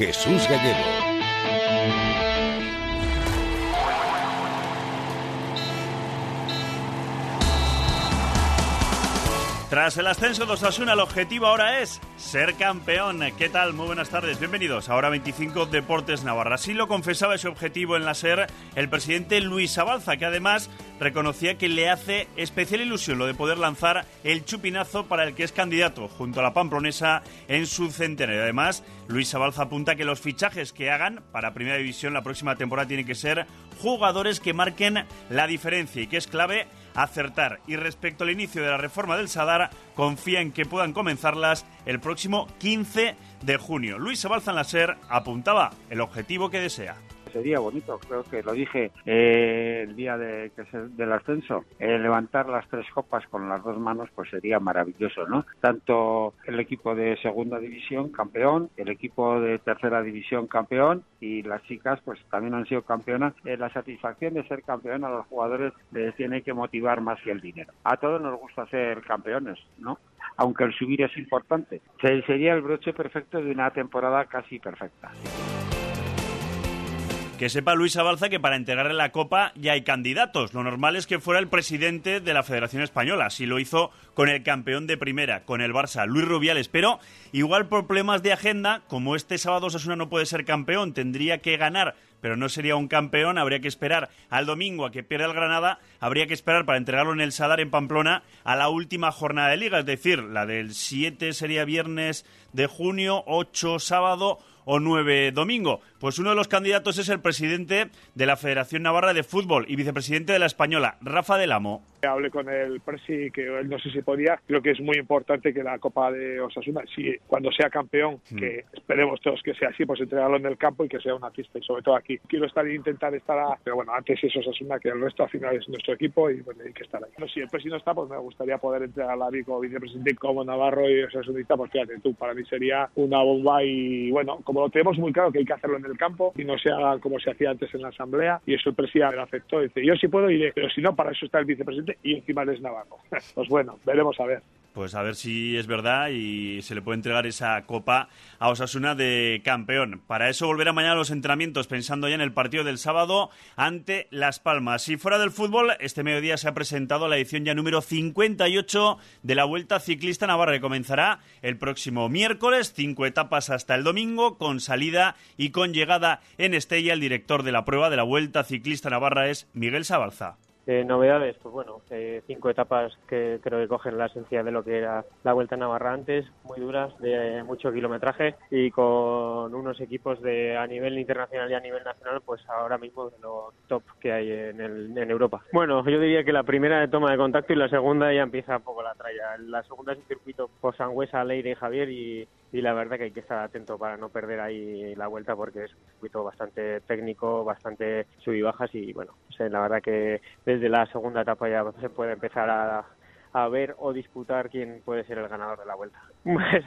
Jesús Gallego. Tras el ascenso de Osasuna, el objetivo ahora es ser campeón. ¿Qué tal? Muy buenas tardes, bienvenidos. Ahora 25 Deportes Navarra. Así lo confesaba ese objetivo en la SER el presidente Luis Abalza, que además reconocía que le hace especial ilusión lo de poder lanzar el chupinazo para el que es candidato junto a la Pamplonesa en su centenario. Además, Luis Abalza apunta que los fichajes que hagan para Primera División la próxima temporada tienen que ser jugadores que marquen la diferencia y que es clave acertar. Y respecto al inicio de la reforma del Sadar, confía en que puedan comenzarlas el próximo 15 de junio. Luis Sabalzan Laser apuntaba el objetivo que desea sería bonito, creo que lo dije eh, el día de, que del ascenso, eh, levantar las tres copas con las dos manos pues sería maravilloso, ¿no? Tanto el equipo de segunda división campeón, el equipo de tercera división campeón y las chicas pues también han sido campeonas. Eh, la satisfacción de ser campeón a los jugadores les tiene que motivar más que el dinero. A todos nos gusta ser campeones, ¿no? Aunque el subir es importante. Sería el broche perfecto de una temporada casi perfecta. Que sepa Luis Abalza que para entregarle la Copa ya hay candidatos. Lo normal es que fuera el presidente de la Federación Española. Así lo hizo con el campeón de primera, con el Barça, Luis Rubiales. Pero igual por problemas de agenda, como este sábado Sasuna no puede ser campeón, tendría que ganar pero no sería un campeón, habría que esperar al domingo a que pierda el Granada, habría que esperar para entregarlo en el Sadar en Pamplona a la última jornada de liga, es decir, la del 7 sería viernes de junio, 8 sábado o 9 domingo. Pues uno de los candidatos es el presidente de la Federación Navarra de Fútbol y vicepresidente de la Española, Rafa del Amo. Hablé con el presi que él no sé si podía. Creo que es muy importante que la Copa de Osasuna, si cuando sea campeón, mm. que esperemos todos que sea así, pues entregarlo en el campo y que sea una fiesta y sobre todo aquí. Quiero estar e intentar estar, a, pero bueno, antes es Osasuna que el resto al final es nuestro equipo y bueno, hay que estar ahí. si el presi no está, pues me gustaría poder entregar a como vicepresidente como Navarro y Osasunista, pues fíjate tú, para mí sería una bomba y bueno, como lo tenemos muy claro que hay que hacerlo en el campo y no se haga como se hacía antes en la asamblea y eso el presidente lo aceptó. Dice, yo sí puedo iré, pero si no, para eso está el vicepresidente y encima es Navarro. pues bueno, veremos a ver. Pues a ver si es verdad y se le puede entregar esa copa a Osasuna de campeón. Para eso volverá mañana a los entrenamientos pensando ya en el partido del sábado ante Las Palmas. Y fuera del fútbol, este mediodía se ha presentado la edición ya número 58 de la Vuelta Ciclista Navarra que comenzará el próximo miércoles, cinco etapas hasta el domingo, con salida y con llegada en Estella. El director de la prueba de la Vuelta Ciclista Navarra es Miguel Sabalza. Eh, novedades, pues bueno, eh, cinco etapas que creo que cogen la esencia de lo que era la Vuelta a Navarra antes, muy duras, de mucho kilometraje y con unos equipos de a nivel internacional y a nivel nacional, pues ahora mismo de lo top que hay en, el, en Europa. Bueno, yo diría que la primera de toma de contacto y la segunda ya empieza un poco la tralla. La segunda es un circuito por Sangüesa, Leire y Javier y, y la verdad que hay que estar atento para no perder ahí la vuelta porque es un circuito bastante técnico, bastante sub y bajas y bueno, la verdad que desde la segunda etapa ya se puede empezar a, a ver o disputar quién puede ser el ganador de la vuelta. Pues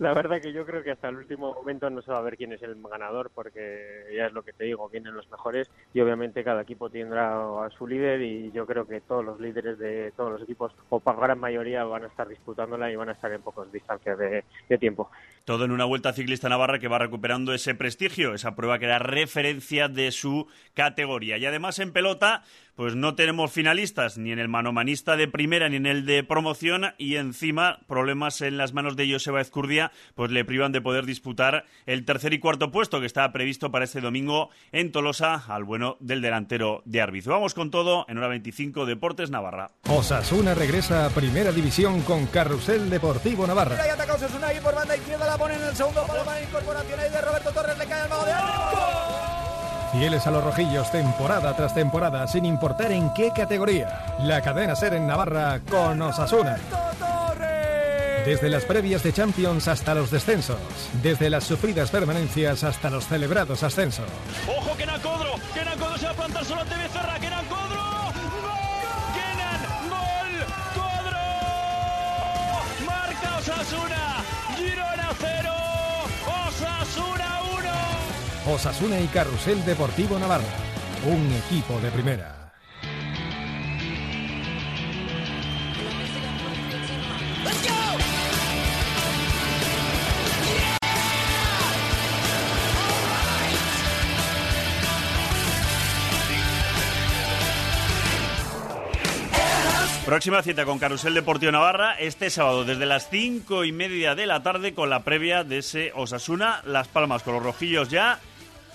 la verdad que yo creo que hasta el último momento no se va a ver quién es el ganador porque ya es lo que te digo, vienen los mejores y obviamente cada equipo tendrá a su líder y yo creo que todos los líderes de todos los equipos o para gran mayoría van a estar disputándola y van a estar en pocas distancias de, de tiempo. Todo en una vuelta ciclista navarra que va recuperando ese prestigio, esa prueba que era referencia de su categoría. Y además en pelota, pues no tenemos finalistas ni en el manomanista de primera ni en el de promoción y encima problemas en las manos de Joseba Ezcurdia pues le privan de poder disputar el tercer y cuarto puesto que estaba previsto para este domingo en Tolosa al bueno del delantero de Arbizu. Vamos con todo en hora 25 Deportes Navarra. Osasuna regresa a Primera División con Carrusel Deportivo Navarra. Osasuna ahí por banda izquierda la pone en el segundo palo para incorporación ahí de Roberto Torres le cae mago de Fieles a los rojillos temporada tras temporada, sin importar en qué categoría. La cadena ser en Navarra con Osasuna. Desde las previas de Champions hasta los descensos. Desde las sufridas permanencias hasta los celebrados ascensos. ¡Ojo que Nacodro! ¡Que Nacodro se va a plantar solo ante Becerra! ¡Que Nacodro! ¡Gol! ¡Gol! ¡Codro! ¡Marca Osasuna! ¡Girona Osasuna y Carrusel Deportivo Navarra, un equipo de primera. Próxima cita con Carusel Deportivo Navarra este sábado desde las cinco y media de la tarde con la previa de ese Osasuna Las Palmas con los rojillos ya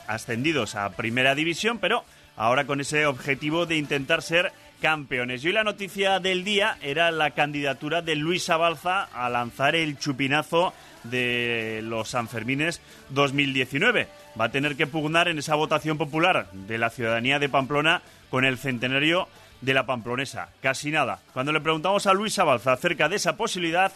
ascendidos a Primera División, pero ahora con ese objetivo de intentar ser campeones. Y hoy la noticia del día era la candidatura de Luis Abalza a lanzar el chupinazo de los Sanfermines 2019. Va a tener que pugnar en esa votación popular de la ciudadanía de Pamplona con el centenario de la Pamplonesa. Casi nada. Cuando le preguntamos a Luis Abalza acerca de esa posibilidad,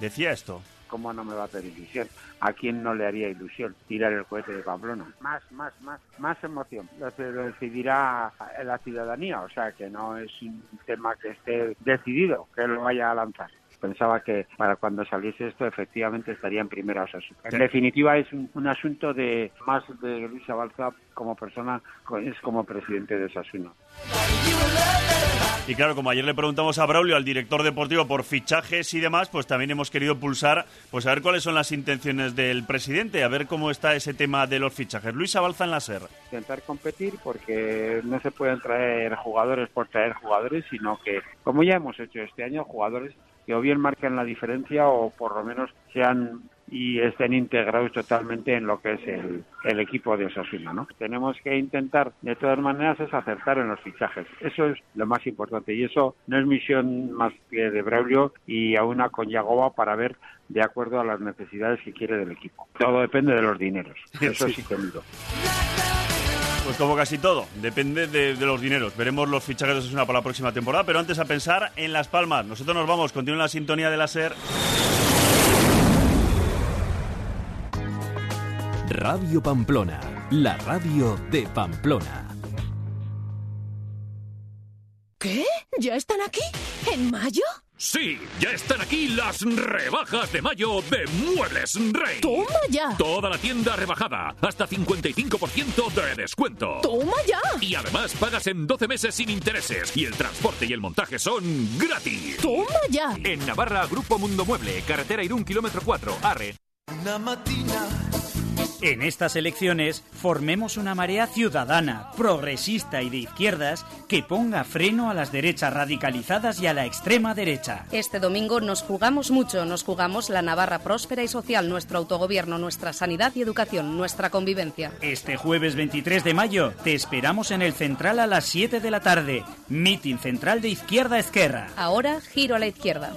decía esto. ¿Cómo no me va a hacer ilusión? ¿A quién no le haría ilusión tirar el cohete de Pamplona? Más, más, más, más emoción. Lo, lo decidirá la ciudadanía, o sea que no es un tema que esté decidido que lo vaya a lanzar pensaba que para cuando saliese esto efectivamente estaría en primera Osasuna. En definitiva es un, un, asunto de más de Luis Abalza como persona, es como presidente de Osasuna. Y claro, como ayer le preguntamos a Braulio, al director deportivo, por fichajes y demás, pues también hemos querido pulsar, pues a ver cuáles son las intenciones del presidente, a ver cómo está ese tema de los fichajes. Luis Abalza en la SER. Intentar competir porque no se pueden traer jugadores por traer jugadores, sino que, como ya hemos hecho este año, jugadores que o bien marquen la diferencia o por lo menos sean y estén integrados totalmente en lo que es el, el, equipo de Osasuna, ¿no? Tenemos que intentar, de todas maneras, es acertar en los fichajes. Eso es lo más importante y eso no es misión más que de Braulio y a una con Yagoba para ver de acuerdo a las necesidades que quiere del equipo. Todo depende de los dineros. Eso sí, sí que. Pues como casi todo, depende de, de, los dineros. Veremos los fichajes de Osasuna para la próxima temporada, pero antes a pensar en Las Palmas. Nosotros nos vamos, continúa la sintonía de la SER. Radio Pamplona, la radio de Pamplona. ¿Qué? ¿Ya están aquí? ¿En mayo? Sí, ya están aquí las rebajas de mayo de Muebles Rey. ¡Toma ya! Toda la tienda rebajada, hasta 55% de descuento. ¡Toma ya! Y además pagas en 12 meses sin intereses y el transporte y el montaje son gratis. ¡Toma ya! En Navarra, Grupo Mundo Mueble, carretera Irún, kilómetro 4, Arre. Una matina en estas elecciones formemos una marea ciudadana, progresista y de izquierdas que ponga freno a las derechas radicalizadas y a la extrema derecha. Este domingo nos jugamos mucho, nos jugamos la Navarra próspera y social, nuestro autogobierno, nuestra sanidad y educación, nuestra convivencia. Este jueves 23 de mayo te esperamos en el Central a las 7 de la tarde. Meeting Central de Izquierda Esquerra. Ahora giro a la izquierda.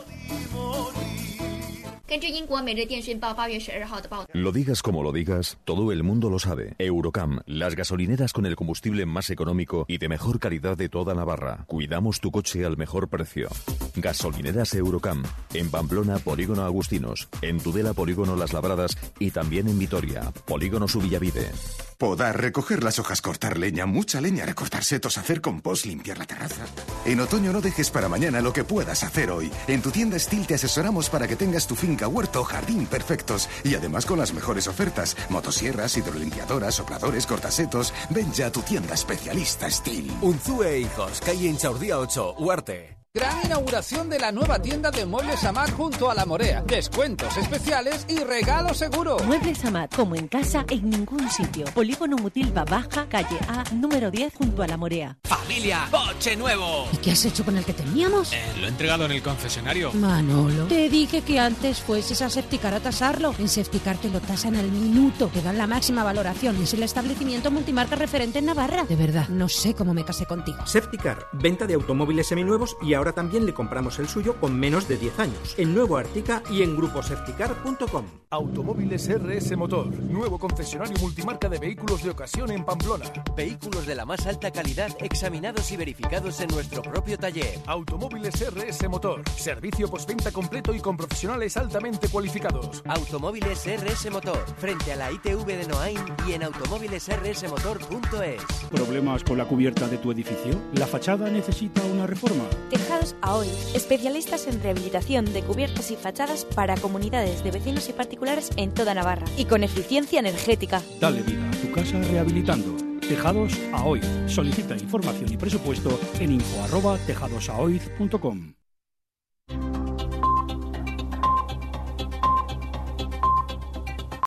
Lo digas como lo digas, todo el mundo lo sabe. Eurocam, las gasolineras con el combustible más económico y de mejor calidad de toda Navarra. Cuidamos tu coche al mejor precio. Gasolineras Eurocam, en Pamplona, Polígono Agustinos, en Tudela, Polígono Las Labradas y también en Vitoria, Polígono Subillavide. Podar, recoger las hojas, cortar leña, mucha leña, recortar setos, hacer compost, limpiar la terraza. En otoño no dejes para mañana lo que puedas hacer hoy. En tu tienda Steel te asesoramos para que tengas tu finca, huerto jardín perfectos y además con las mejores ofertas. Motosierras, hidrolimpiadoras, sopladores, cortasetos. Ven ya a tu tienda especialista Steel. Unzue Hijos, calle Inchaurdía 8, Huarte. Gran inauguración de la nueva tienda de Muebles Amat junto a la Morea. Descuentos especiales y regalo seguro. Muebles Amat, como en casa, en ningún sitio. Polígono Mutilva Baja, calle A, número 10, junto a la Morea. ¡Familia! ¡Coche nuevo! ¿Y qué has hecho con el que teníamos? Eh, lo he entregado en el concesionario. Manolo, te dije que antes fueses a Septicar a tasarlo. En Septicar te lo tasan al minuto. Te dan la máxima valoración. Es el establecimiento multimarca referente en Navarra. De verdad, no sé cómo me casé contigo. Septicar, venta de automóviles seminuevos y ahora también le compramos el suyo con menos de 10 años. En Nuevo Artica y en gruposepticar.com. Automóviles RS Motor, nuevo concesionario multimarca de vehículos de ocasión en Pamplona. Vehículos de la más alta calidad examinados y verificados en nuestro propio taller. Automóviles RS Motor, servicio postventa completo y con profesionales altamente cualificados. Automóviles RS Motor, frente a la ITV de Noain y en automóvilesrsmotor.es. ¿Problemas con la cubierta de tu edificio? ¿La fachada necesita una reforma? Tejados AOI, especialistas en rehabilitación de cubiertas y fachadas para comunidades de vecinos y particulares en toda Navarra y con eficiencia energética. Dale vida a tu casa rehabilitando. Tejados AOI. Solicita información y presupuesto en info@tejadosaoiz.com.